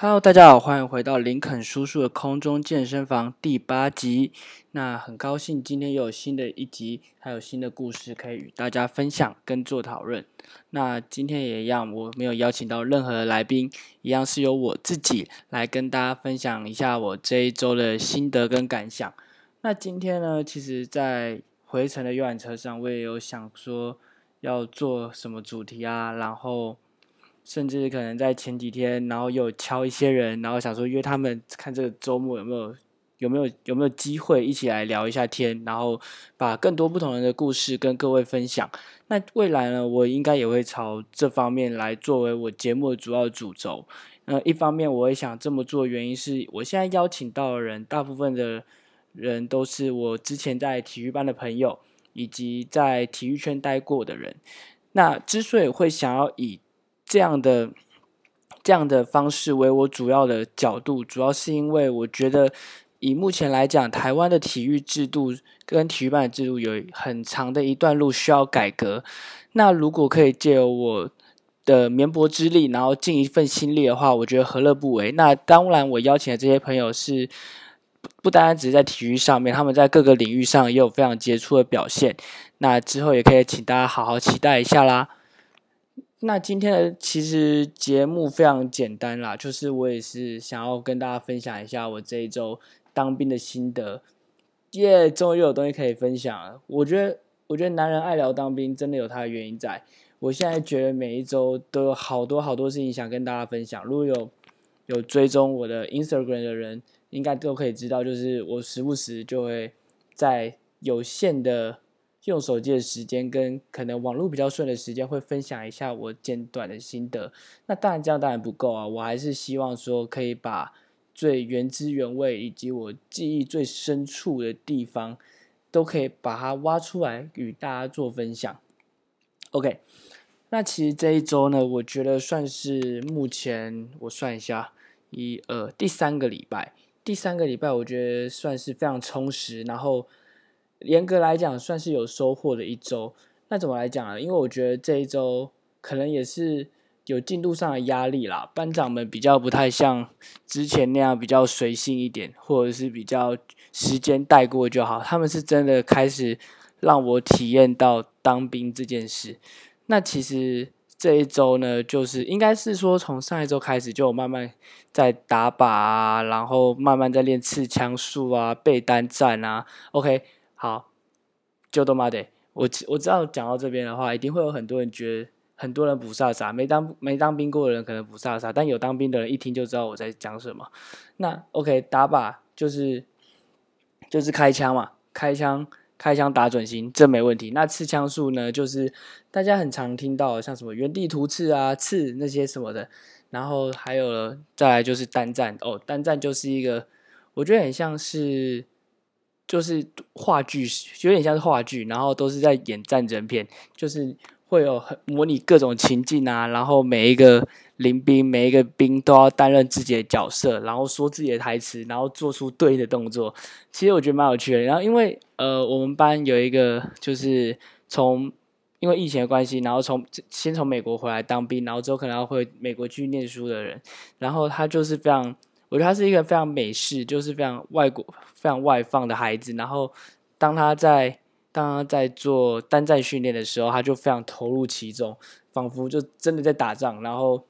Hello，大家好，欢迎回到林肯叔叔的空中健身房第八集。那很高兴今天又有新的一集，还有新的故事可以与大家分享跟做讨论。那今天也一样，我没有邀请到任何的来宾，一样是由我自己来跟大家分享一下我这一周的心得跟感想。那今天呢，其实，在回程的游览车上，我也有想说要做什么主题啊，然后。甚至可能在前几天，然后有敲一些人，然后想说约他们看这个周末有没有有没有有没有机会一起来聊一下天，然后把更多不同人的故事跟各位分享。那未来呢，我应该也会朝这方面来作为我节目的主要主轴。那一方面，我也想这么做，原因是我现在邀请到的人，大部分的人都是我之前在体育班的朋友，以及在体育圈待过的人。那之所以会想要以这样的这样的方式为我主要的角度，主要是因为我觉得以目前来讲，台湾的体育制度跟体育办的制度有很长的一段路需要改革。那如果可以借由我的绵薄之力，然后尽一份心力的话，我觉得何乐不为？那当然，我邀请的这些朋友是不不单单只是在体育上面，他们在各个领域上也有非常杰出的表现。那之后也可以请大家好好期待一下啦。那今天的其实节目非常简单啦，就是我也是想要跟大家分享一下我这一周当兵的心得，耶，终于有东西可以分享了。我觉得，我觉得男人爱聊当兵，真的有他的原因在。我现在觉得每一周都有好多好多事情想跟大家分享。如果有有追踪我的 Instagram 的人，应该都可以知道，就是我时不时就会在有限的。用手机的时间跟可能网络比较顺的时间，会分享一下我简短的心得。那当然这样当然不够啊，我还是希望说可以把最原汁原味以及我记忆最深处的地方，都可以把它挖出来与大家做分享。OK，那其实这一周呢，我觉得算是目前我算一下，一二第三个礼拜，第三个礼拜我觉得算是非常充实，然后。严格来讲，算是有收获的一周。那怎么来讲呢？因为我觉得这一周可能也是有进度上的压力啦。班长们比较不太像之前那样比较随性一点，或者是比较时间带过就好。他们是真的开始让我体验到当兵这件事。那其实这一周呢，就是应该是说从上一周开始就慢慢在打靶啊，然后慢慢在练刺枪术啊、背单战啊。OK。好，就都妈的，我我知道讲到这边的话，一定会有很多人觉得，很多人不飒飒，没当没当兵过的人可能不飒飒，但有当兵的人一听就知道我在讲什么。那 OK，打靶就是就是开枪嘛，开枪开枪打准心，这没问题。那刺枪术呢，就是大家很常听到，像什么原地突刺啊、刺那些什么的，然后还有再来就是单战哦，单战就是一个，我觉得很像是。就是话剧，有点像是话剧，然后都是在演战争片，就是会有很模拟各种情境啊，然后每一个临兵，每一个兵都要担任自己的角色，然后说自己的台词，然后做出对应的动作。其实我觉得蛮有趣的。然后因为呃，我们班有一个就是从因为疫情的关系，然后从先从美国回来当兵，然后之后可能要回美国去念书的人，然后他就是非常。我觉得他是一个非常美式，就是非常外国、非常外放的孩子。然后，当他在当他在做单战训练的时候，他就非常投入其中，仿佛就真的在打仗。然后，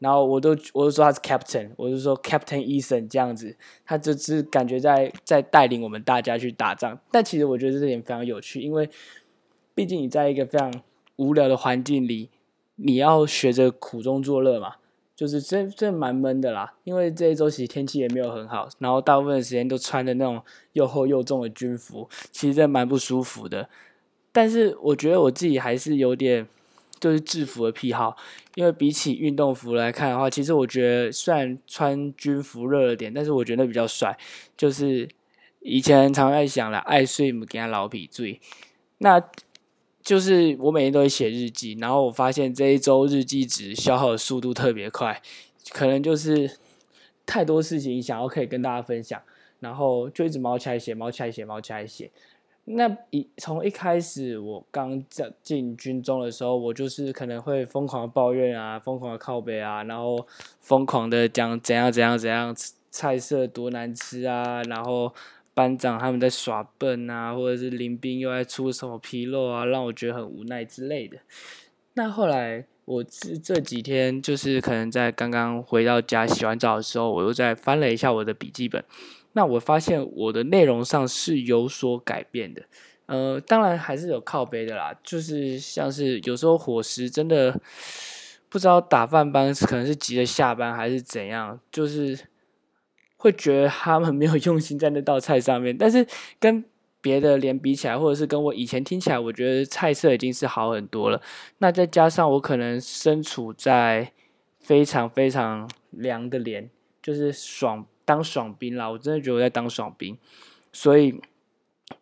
然后我都我都说他是 Captain，我就说 Captain Ethan 这样子，他就是感觉在在带领我们大家去打仗。但其实我觉得这点非常有趣，因为毕竟你在一个非常无聊的环境里，你要学着苦中作乐嘛。就是真真蛮闷的啦，因为这一周其实天气也没有很好，然后大部分的时间都穿的那种又厚又重的军服，其实真蛮不舒服的。但是我觉得我自己还是有点就是制服的癖好，因为比起运动服来看的话，其实我觉得虽然穿军服热了点，但是我觉得比较帅。就是以前常在想了，爱睡不给他老皮醉，那。就是我每天都会写日记，然后我发现这一周日记纸消耗的速度特别快，可能就是太多事情想要可以跟大家分享，然后就一直毛起来写，毛起来写，毛起来写。那一从一开始我刚进进军中的时候，我就是可能会疯狂抱怨啊，疯狂的靠背啊，然后疯狂的讲怎样怎样怎样菜色多难吃啊，然后班长他们在耍笨啊，或者是林兵又在出什么纰漏啊，让我觉得很无奈之类的。那后来我这这几天就是可能在刚刚回到家洗完澡的时候，我又在翻了一下我的笔记本。那我发现我的内容上是有所改变的，呃，当然还是有靠背的啦，就是像是有时候伙食真的不知道打饭班可能是急着下班还是怎样，就是会觉得他们没有用心在那道菜上面，但是跟别的连比起来，或者是跟我以前听起来，我觉得菜色已经是好很多了。那再加上我可能身处在非常非常凉的连，就是爽。当爽兵啦，我真的觉得我在当爽兵，所以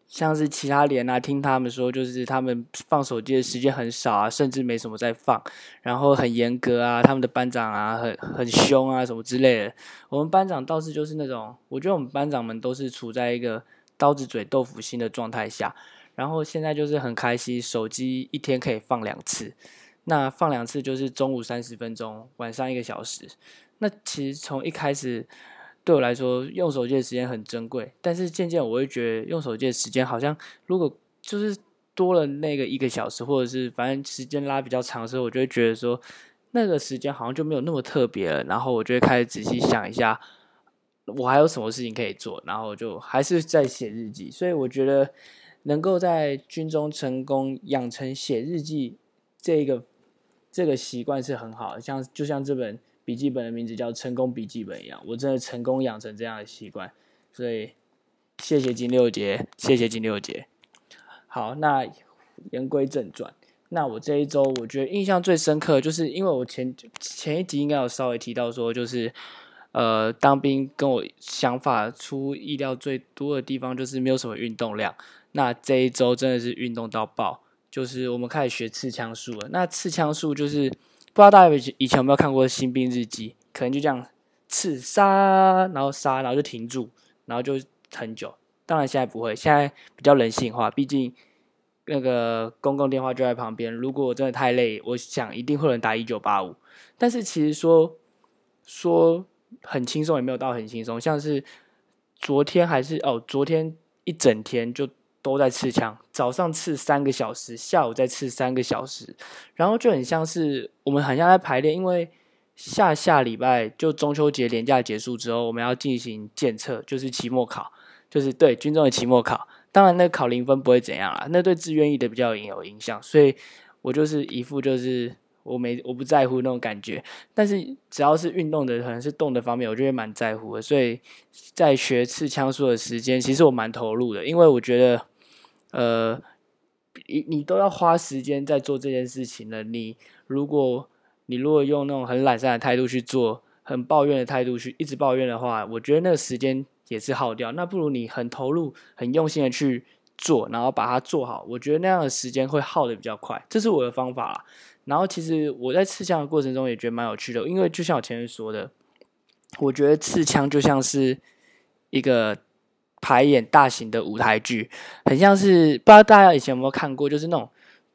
像是其他连啊，听他们说，就是他们放手机的时间很少啊，甚至没什么在放，然后很严格啊，他们的班长啊，很很凶啊，什么之类的。我们班长倒是就是那种，我觉得我们班长们都是处在一个刀子嘴豆腐心的状态下，然后现在就是很开心，手机一天可以放两次，那放两次就是中午三十分钟，晚上一个小时。那其实从一开始。对我来说，用手机的时间很珍贵，但是渐渐我会觉得用手机的时间好像，如果就是多了那个一个小时，或者是反正时间拉比较长的时候，我就会觉得说那个时间好像就没有那么特别了。然后我就会开始仔细想一下，我还有什么事情可以做，然后就还是在写日记。所以我觉得能够在军中成功养成写日记这个这个习惯是很好的，像就像这本。笔记本的名字叫“成功笔记本”一样，我真的成功养成这样的习惯，所以谢谢金六杰，谢谢金六杰。好，那言归正传，那我这一周我觉得印象最深刻，就是因为我前前一集应该有稍微提到说，就是呃当兵跟我想法出意料最多的地方，就是没有什么运动量。那这一周真的是运动到爆，就是我们开始学刺枪术了。那刺枪术就是。不知道大家以前有没有看过《新兵日记》？可能就这样刺杀，然后杀，然后就停住，然后就很久。当然现在不会，现在比较人性化。毕竟那个公共电话就在旁边，如果我真的太累，我想一定会有人打一九八五。但是其实说说很轻松，也没有到很轻松。像是昨天还是哦，昨天一整天就。都在刺枪，早上刺三个小时，下午再刺三个小时，然后就很像是我们很像在排练，因为下下礼拜就中秋节连假结束之后，我们要进行检测，就是期末考，就是对军中的期末考。当然，那考零分不会怎样啦，那对志愿意的比较有影响，所以我就是一副就是我没我不在乎那种感觉。但是只要是运动的，可能是动的方面，我就会蛮在乎的。所以在学刺枪术的时间，其实我蛮投入的，因为我觉得。呃，你你都要花时间在做这件事情了。你如果你如果用那种很懒散的态度去做，很抱怨的态度去一直抱怨的话，我觉得那个时间也是耗掉。那不如你很投入、很用心的去做，然后把它做好。我觉得那样的时间会耗的比较快。这是我的方法。然后其实我在刺枪的过程中也觉得蛮有趣的，因为就像我前面说的，我觉得刺枪就像是一个。排演大型的舞台剧，很像是不知道大家以前有没有看过，就是那种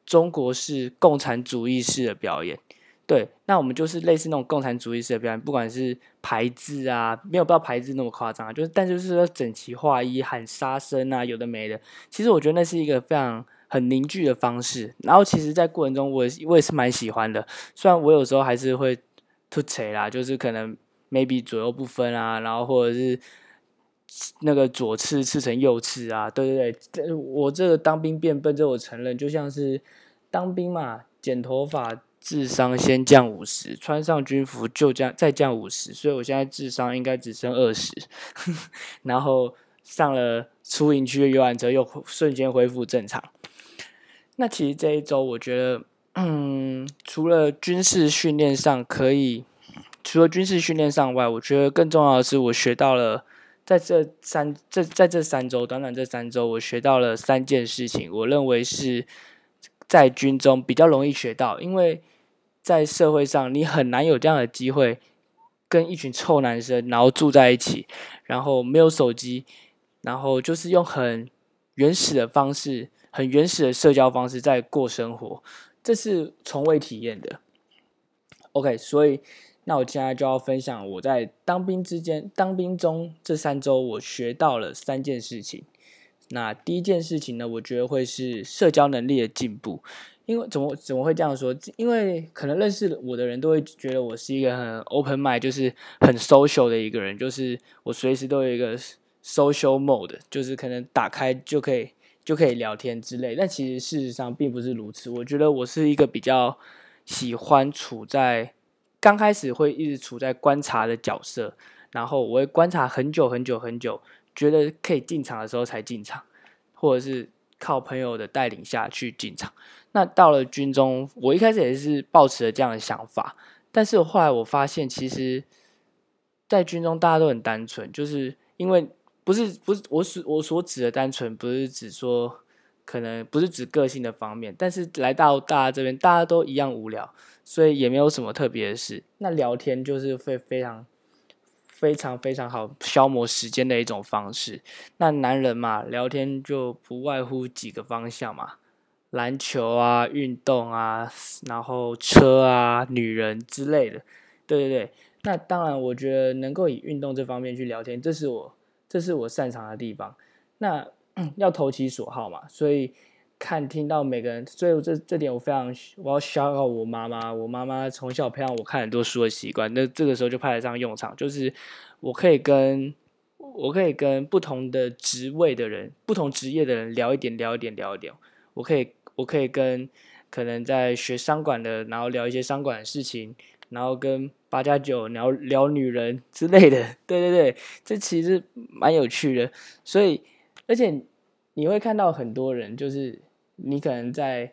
中国式共产主义式的表演。对，那我们就是类似那种共产主义式的表演，不管是排字啊，没有到排字那么夸张啊，就是但就是说整齐划一、喊杀声啊，有的没的。其实我觉得那是一个非常很凝聚的方式。然后其实，在过程中，我我也是蛮喜欢的。虽然我有时候还是会吐槽啦，就是可能 maybe 左右不分啊，然后或者是。那个左刺刺成右刺啊，对对对，我这个当兵变笨，这我承认，就像是当兵嘛，剪头发智商先降五十，穿上军服就降再降五十，所以我现在智商应该只剩二十，然后上了出营区的游览车又瞬间恢复正常。那其实这一周我觉得，嗯，除了军事训练上可以，除了军事训练上外，我觉得更重要的是我学到了。在这三这在这三周，短短这三周，我学到了三件事情。我认为是在军中比较容易学到，因为在社会上你很难有这样的机会，跟一群臭男生然后住在一起，然后没有手机，然后就是用很原始的方式，很原始的社交方式在过生活，这是从未体验的。OK，所以那我现在就要分享我在当兵之间、当兵中这三周我学到了三件事情。那第一件事情呢，我觉得会是社交能力的进步。因为怎么怎么会这样说？因为可能认识我的人都会觉得我是一个很 open mind，就是很 social 的一个人，就是我随时都有一个 social mode，就是可能打开就可以就可以聊天之类。但其实事实上并不是如此。我觉得我是一个比较喜欢处在刚开始会一直处在观察的角色，然后我会观察很久很久很久，觉得可以进场的时候才进场，或者是。靠朋友的带领下去进场，那到了军中，我一开始也是抱持了这样的想法，但是后来我发现，其实，在军中大家都很单纯，就是因为不是不是我所我所指的单纯，不是指说可能不是指个性的方面，但是来到大家这边，大家都一样无聊，所以也没有什么特别的事，那聊天就是会非常。非常非常好消磨时间的一种方式。那男人嘛，聊天就不外乎几个方向嘛，篮球啊、运动啊，然后车啊、女人之类的。对对对，那当然，我觉得能够以运动这方面去聊天，这是我这是我擅长的地方。那要投其所好嘛，所以。看听到每个人，所以这这点我非常我要消耗我妈妈。我妈妈从小培养我看很多书的习惯，那这个时候就派得上用场。就是我可以跟我可以跟不同的职位的人、不同职业的人聊一点、聊一点、聊一点。我可以我可以跟可能在学商管的，然后聊一些商管的事情，然后跟八加九聊聊女人之类的。对对对，这其实蛮有趣的。所以而且。你会看到很多人，就是你可能在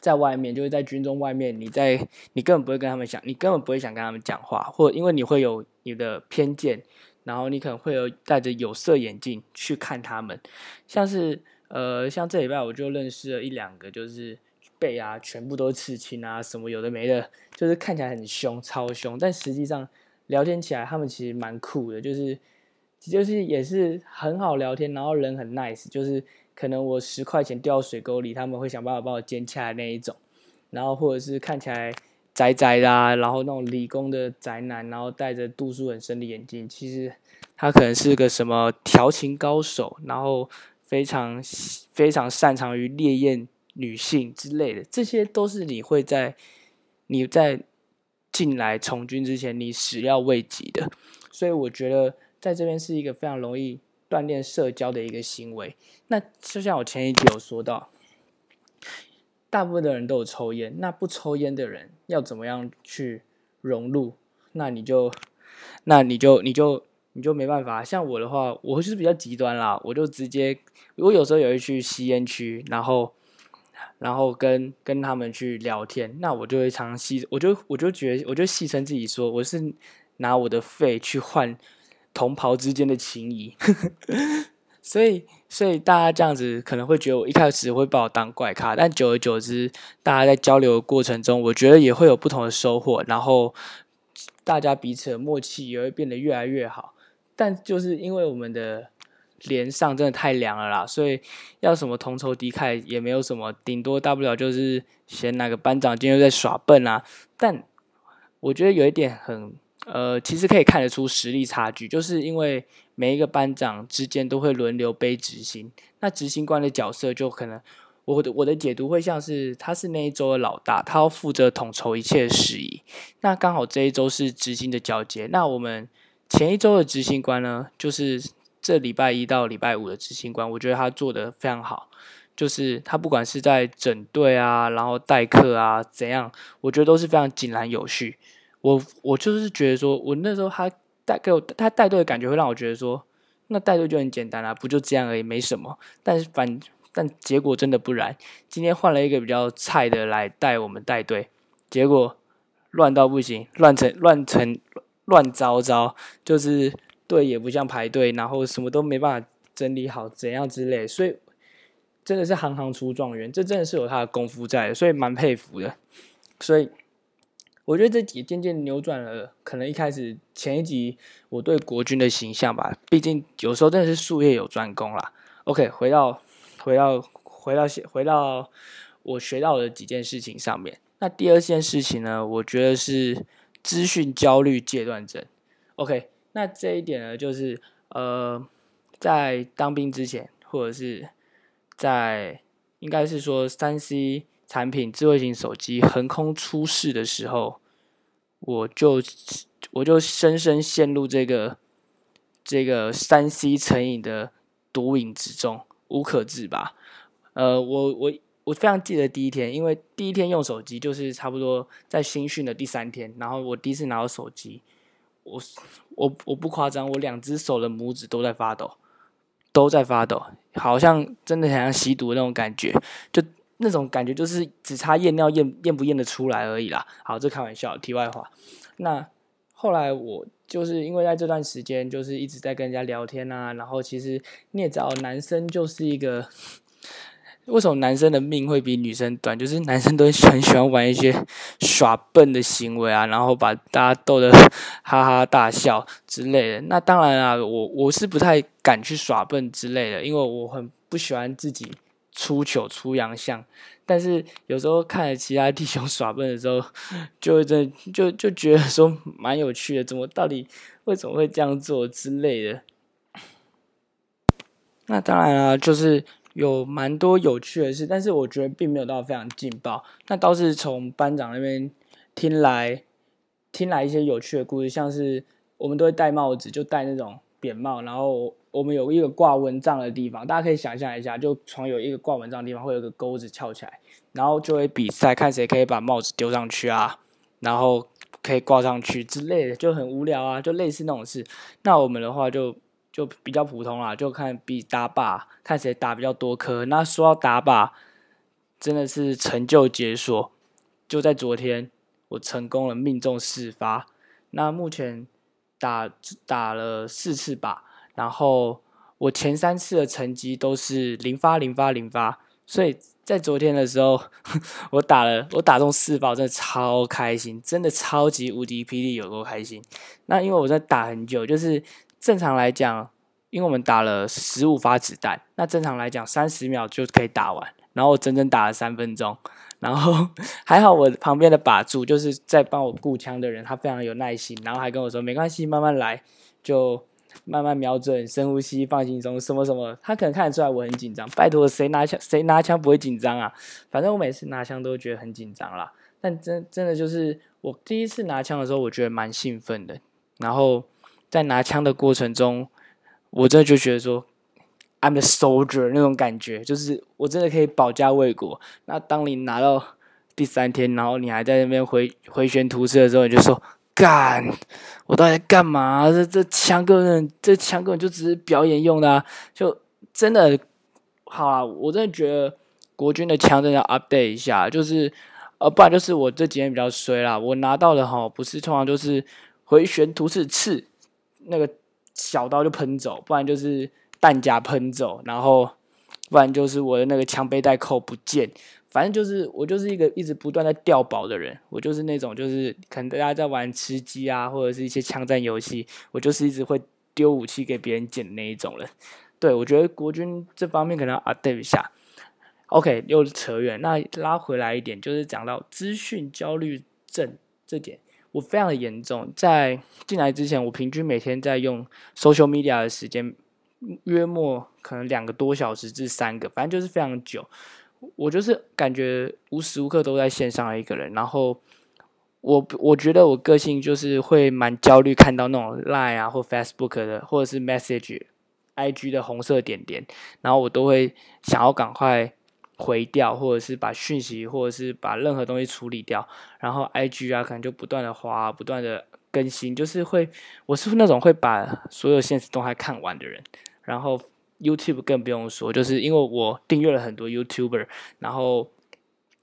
在外面，就是在军中外面，你在你根本不会跟他们讲，你根本不会想跟他们讲话，或因为你会有你的偏见，然后你可能会有戴着有色眼镜去看他们，像是呃，像这礼拜我就认识了一两个，就是背啊全部都是刺青啊，什么有的没的，就是看起来很凶，超凶，但实际上聊天起来他们其实蛮酷的，就是。就是也是很好聊天，然后人很 nice，就是可能我十块钱掉水沟里，他们会想办法帮我捡起来那一种，然后或者是看起来宅宅的，然后那种理工的宅男，然后戴着度数很深的眼镜，其实他可能是个什么调情高手，然后非常非常擅长于烈焰女性之类的，这些都是你会在你在进来从军之前你始料未及的，所以我觉得。在这边是一个非常容易锻炼社交的一个行为。那就像我前一集有说到，大部分的人都有抽烟，那不抽烟的人要怎么样去融入？那你就，那你就，你就，你就没办法。像我的话，我是比较极端啦，我就直接，我有时候也会去吸烟区，然后，然后跟跟他们去聊天，那我就会常戏，我就我就觉得，我就戏称自己说，我是拿我的肺去换。同袍之间的情谊，所以所以大家这样子可能会觉得我一开始会把我当怪咖，但久而久之，大家在交流的过程中，我觉得也会有不同的收获，然后大家彼此的默契也会变得越来越好。但就是因为我们的连上真的太凉了啦，所以要什么同仇敌忾也没有什么，顶多大不了就是嫌哪个班长今天又在耍笨啊。但我觉得有一点很。呃，其实可以看得出实力差距，就是因为每一个班长之间都会轮流背执行，那执行官的角色就可能，我的我的解读会像是他是那一周的老大，他要负责统筹一切事宜。那刚好这一周是执行的交接，那我们前一周的执行官呢，就是这礼拜一到礼拜五的执行官，我觉得他做的非常好，就是他不管是在整队啊，然后代课啊怎样，我觉得都是非常井然有序。我我就是觉得说，我那时候他带给我他带队的感觉，会让我觉得说，那带队就很简单啊，不就这样而已，没什么。但是反但结果真的不然，今天换了一个比较菜的来带我们带队，结果乱到不行，乱成乱成乱糟糟，就是队也不像排队，然后什么都没办法整理好，怎样之类，所以真的是行行出状元，这真的是有他的功夫在，所以蛮佩服的，所以。我觉得这集渐渐扭转了，可能一开始前一集我对国军的形象吧，毕竟有时候真的是术业有专攻啦。OK，回到回到回到回到我学到的几件事情上面。那第二件事情呢，我觉得是资讯焦虑戒断症。OK，那这一点呢，就是呃，在当兵之前，或者是在应该是说三 C 产品、智慧型手机横空出世的时候，我就我就深深陷入这个这个三 C 成瘾的毒瘾之中，无可自拔。呃，我我我非常记得第一天，因为第一天用手机就是差不多在新训的第三天，然后我第一次拿到手机，我我我不夸张，我两只手的拇指都在发抖，都在发抖，好像真的很像吸毒那种感觉，就那种感觉就是只差验尿验验不验得出来而已啦。好，这开玩笑，题外话。那后来我就是因为在这段时间就是一直在跟人家聊天啊，然后其实你也知道，男生就是一个。为什么男生的命会比女生短？就是男生都很喜欢玩一些耍笨的行为啊，然后把大家逗得哈哈大笑之类的。那当然啊，我我是不太敢去耍笨之类的，因为我很不喜欢自己出糗出洋相。但是有时候看着其他弟兄 耍笨的时候，就会真就就觉得说蛮有趣的，怎么到底为什么会这样做之类的。那当然啊，就是。有蛮多有趣的事，但是我觉得并没有到非常劲爆。那倒是从班长那边听来，听来一些有趣的故事，像是我们都会戴帽子，就戴那种扁帽，然后我们有一个挂蚊帐的地方，大家可以想象一下，就床有一个挂蚊帐的地方，会有个钩子翘起来，然后就会比赛看谁可以把帽子丢上去啊，然后可以挂上去之类的，就很无聊啊，就类似那种事。那我们的话就。就比较普通啦，就看比打靶，看谁打比较多颗。那说到打靶，真的是成就解锁。就在昨天，我成功了命中四发。那目前打打了四次靶，然后我前三次的成绩都是零发零发零发。所以在昨天的时候，我打了我打中四发，真的超开心，真的超级无敌霹雳有多开心。那因为我在打很久，就是。正常来讲，因为我们打了十五发子弹，那正常来讲三十秒就可以打完。然后我整整打了三分钟，然后 还好我旁边的把住就是在帮我顾枪的人，他非常有耐心，然后还跟我说没关系，慢慢来，就慢慢瞄准，深呼吸，放轻松，什么什么。他可能看得出来我很紧张，拜托谁拿枪谁拿枪不会紧张啊？反正我每次拿枪都觉得很紧张啦。但真真的就是我第一次拿枪的时候，我觉得蛮兴奋的，然后。在拿枪的过程中，我真的就觉得说，I'm the soldier 那种感觉，就是我真的可以保家卫国。那当你拿到第三天，然后你还在那边回回旋突刺的时候，你就说干，我到底在干嘛？这这枪根本这枪根本就只是表演用的，啊，就真的好啊！我真的觉得国军的枪真的要 update 一下，就是呃，不然就是我这几天比较衰啦，我拿到的哈不是通常就是回旋突刺刺。那个小刀就喷走，不然就是弹夹喷走，然后不然就是我的那个枪背带扣不见，反正就是我就是一个一直不断在掉宝的人，我就是那种就是可能大家在玩吃鸡啊，或者是一些枪战游戏，我就是一直会丢武器给别人捡那一种人。对我觉得国军这方面可能要 update 一下。OK，又扯远，那拉回来一点，就是讲到资讯焦虑症这点。我非常的严重，在进来之前，我平均每天在用 social media 的时间，约莫可能两个多小时至三个，反正就是非常久。我就是感觉无时无刻都在线上的一个人，然后我我觉得我个性就是会蛮焦虑，看到那种 lie 啊或 Facebook 的或者是 message、IG 的红色点点，然后我都会想要赶快。回掉，或者是把讯息，或者是把任何东西处理掉，然后 I G 啊，可能就不断的滑，不断的更新，就是会，我是那种会把所有现实动态看完的人。然后 YouTube 更不用说，就是因为我订阅了很多 YouTuber，然后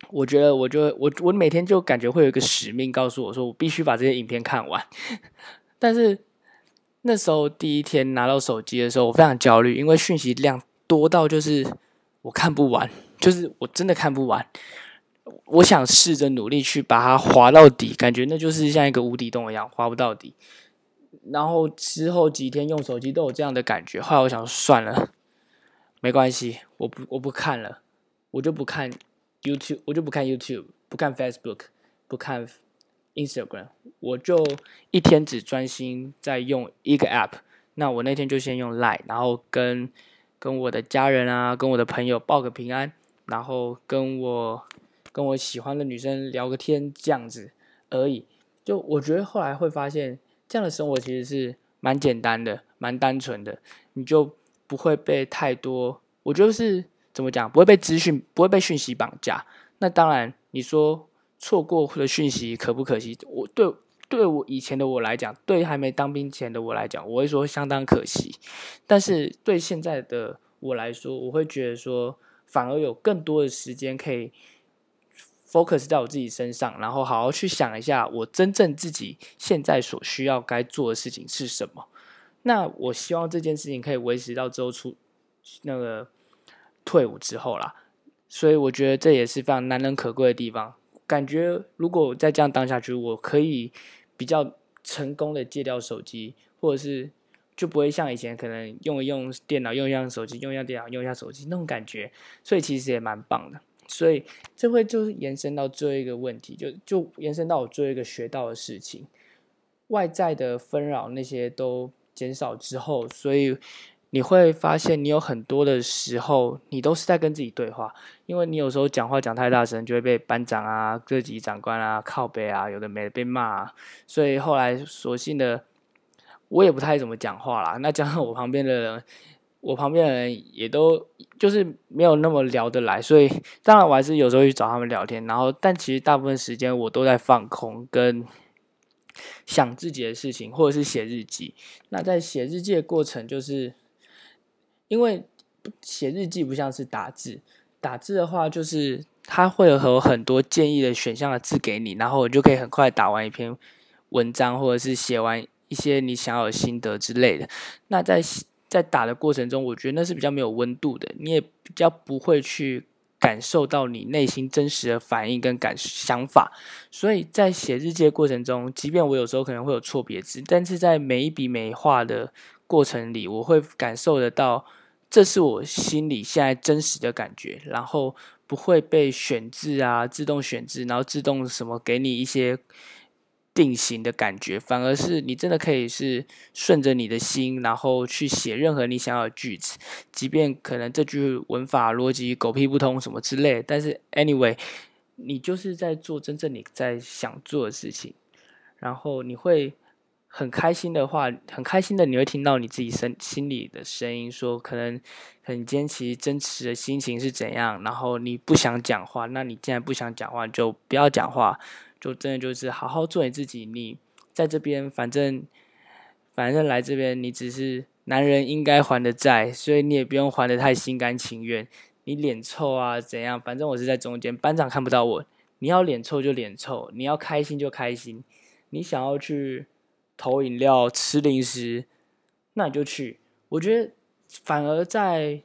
我觉得我就我我每天就感觉会有一个使命告诉我说，我必须把这些影片看完。但是那时候第一天拿到手机的时候，我非常焦虑，因为讯息量多到就是我看不完。就是我真的看不完，我想试着努力去把它划到底，感觉那就是像一个无底洞一样，划不到底。然后之后几天用手机都有这样的感觉，后来我想算了，没关系，我不我不看了，我就不看 YouTube，我就不看 YouTube，不看 Facebook，不看 Instagram，我就一天只专心在用一个 App。那我那天就先用 Line，然后跟跟我的家人啊，跟我的朋友报个平安，然后跟我跟我喜欢的女生聊个天，这样子而已。就我觉得后来会发现，这样的生活其实是蛮简单的，蛮单纯的，你就不会被太多，我觉得是怎么讲，不会被资讯，不会被讯息绑架。那当然，你说错过的讯息可不可惜？我对。对我以前的我来讲，对还没当兵前的我来讲，我会说相当可惜。但是对现在的我来说，我会觉得说，反而有更多的时间可以 focus 在我自己身上，然后好好去想一下，我真正自己现在所需要该做的事情是什么。那我希望这件事情可以维持到之后出那个退伍之后啦。所以我觉得这也是非常难能可贵的地方。感觉如果再这样当下去，我可以。比较成功的戒掉手机，或者是就不会像以前可能用一用电脑，用一用手机，用一下电脑，用一下手机那种感觉，所以其实也蛮棒的。所以这会就是延伸到最后一个问题，就就延伸到我最后一个学到的事情，外在的纷扰那些都减少之后，所以。你会发现，你有很多的时候，你都是在跟自己对话，因为你有时候讲话讲太大声，就会被班长啊、各级长官啊靠背啊，有的没的被骂，所以后来索性的，我也不太怎么讲话啦。那加上我旁边的人，我旁边的人也都就是没有那么聊得来，所以当然我还是有时候去找他们聊天，然后但其实大部分时间我都在放空跟。想自己的事情，或者是写日记。那在写日记的过程，就是。因为写日记不像是打字，打字的话就是它会有很多建议的选项的字给你，然后我就可以很快打完一篇文章，或者是写完一些你想要的心得之类的。那在在打的过程中，我觉得那是比较没有温度的，你也比较不会去感受到你内心真实的反应跟感想法。所以在写日记的过程中，即便我有时候可能会有错别字，但是在每一笔每画的过程里，我会感受得到。这是我心里现在真实的感觉，然后不会被选字啊，自动选字，然后自动什么给你一些定型的感觉，反而是你真的可以是顺着你的心，然后去写任何你想要的句子，即便可能这句文法逻辑狗屁不通什么之类，但是 anyway，你就是在做真正你在想做的事情，然后你会。很开心的话，很开心的，你会听到你自己身心里的声音，说可能，可能今天其实真实的心情是怎样，然后你不想讲话，那你既然不想讲话，就不要讲话，就真的就是好好做你自己。你在这边，反正，反正来这边，你只是男人应该还的债，所以你也不用还的太心甘情愿。你脸臭啊怎样？反正我是在中间，班长看不到我。你要脸臭就脸臭，你要开心就开心，你想要去。投饮料、吃零食，那你就去。我觉得反而在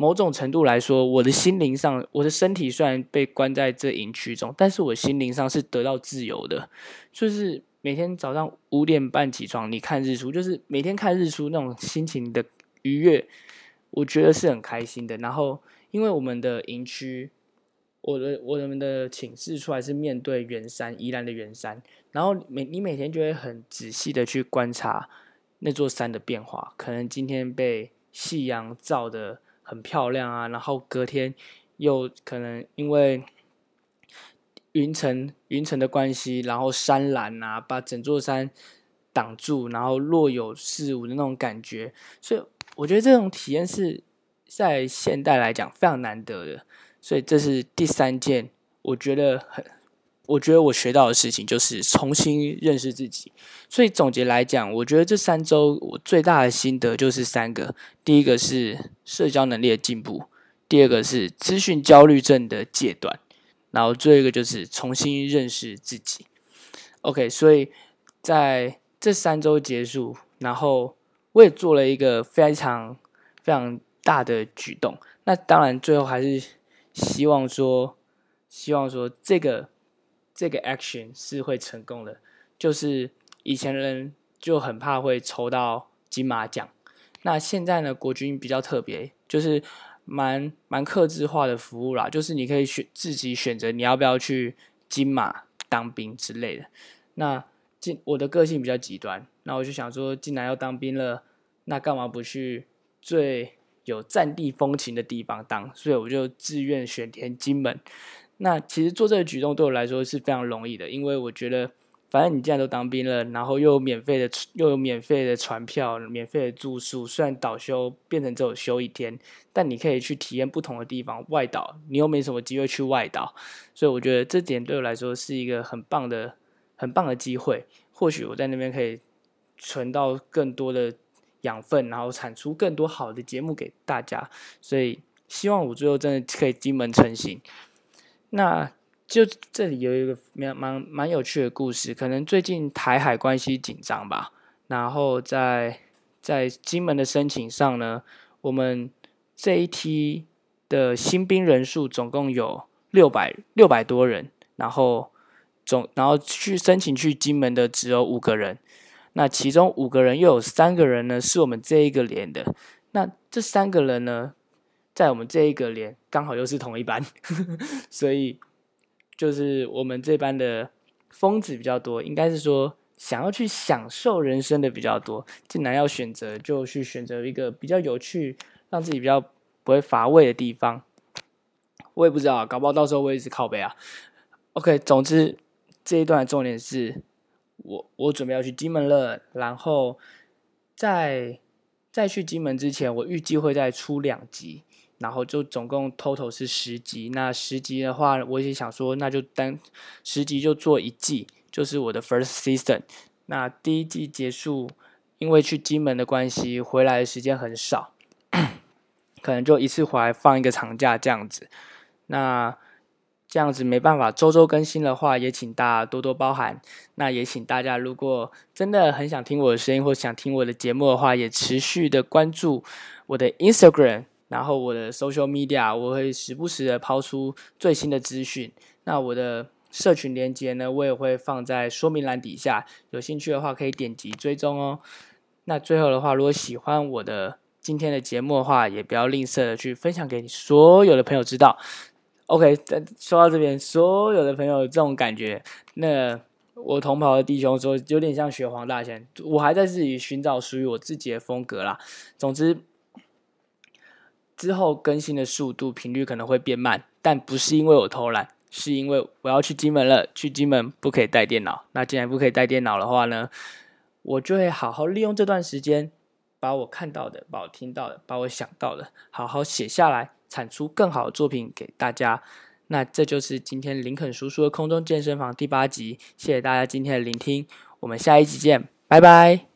某种程度来说，我的心灵上，我的身体虽然被关在这营区中，但是我心灵上是得到自由的。就是每天早上五点半起床，你看日出，就是每天看日出那种心情的愉悦，我觉得是很开心的。然后，因为我们的营区。我的我们的寝室出来是面对圆山，宜兰的圆山，然后每你每天就会很仔细的去观察那座山的变化，可能今天被夕阳照的很漂亮啊，然后隔天又可能因为云层云层的关系，然后山岚啊把整座山挡住，然后若有似无的那种感觉，所以我觉得这种体验是在现代来讲非常难得的。所以这是第三件，我觉得很，我觉得我学到的事情就是重新认识自己。所以总结来讲，我觉得这三周我最大的心得就是三个：第一个是社交能力的进步，第二个是资讯焦虑症的戒断，然后最后一个就是重新认识自己。OK，所以在这三周结束，然后我也做了一个非常非常大的举动。那当然最后还是。希望说，希望说这个这个 action 是会成功的。就是以前人就很怕会抽到金马奖，那现在呢，国军比较特别，就是蛮蛮克制化的服务啦，就是你可以选自己选择你要不要去金马当兵之类的。那进我的个性比较极端，那我就想说，既然要当兵了，那干嘛不去最有战地风情的地方当？所以我就自愿选填金门。那其实做这个举动对我来说是非常容易的，因为我觉得。反正你既然都当兵了，然后又有免费的又有免费的船票、免费的住宿，虽然倒休变成只有休一天，但你可以去体验不同的地方。外岛你又没什么机会去外岛，所以我觉得这点对我来说是一个很棒的、很棒的机会。或许我在那边可以存到更多的养分，然后产出更多好的节目给大家。所以希望我最后真的可以金门成型。那。就这里有一个蛮蛮蛮有趣的故事，可能最近台海关系紧张吧，然后在在金门的申请上呢，我们这一批的新兵人数总共有六百六百多人，然后总然后去申请去金门的只有五个人，那其中五个人又有三个人呢是我们这一个连的，那这三个人呢，在我们这一个连刚好又是同一班，所以。就是我们这班的疯子比较多，应该是说想要去享受人生的比较多。既然要选择，就去选择一个比较有趣、让自己比较不会乏味的地方。我也不知道，搞不好到时候我也是靠背啊。OK，总之这一段的重点是我我准备要去金门了，然后在在去金门之前，我预计会再出两集。然后就总共 total 是十集，那十集的话，我也想说，那就单十集就做一季，就是我的 first season。那第一季结束，因为去金门的关系，回来的时间很少，可能就一次回来放一个长假这样子。那这样子没办法周周更新的话，也请大家多多包涵。那也请大家如果真的很想听我的声音，或想听我的节目的话，也持续的关注我的 Instagram。然后我的 social media 我会时不时的抛出最新的资讯。那我的社群连接呢，我也会放在说明栏底下。有兴趣的话可以点击追踪哦。那最后的话，如果喜欢我的今天的节目的话，也不要吝啬的去分享给你所有的朋友知道。OK，说到这边，所有的朋友这种感觉，那我同袍的弟兄说有点像学黄大仙，我还在自己寻找属于我自己的风格啦。总之。之后更新的速度频率可能会变慢，但不是因为我偷懒，是因为我要去金门了。去金门不可以带电脑，那既然不可以带电脑的话呢，我就会好好利用这段时间，把我看到的、把我听到的、把我想到的，好好写下来，产出更好的作品给大家。那这就是今天林肯叔叔的空中健身房第八集，谢谢大家今天的聆听，我们下一集见，拜拜。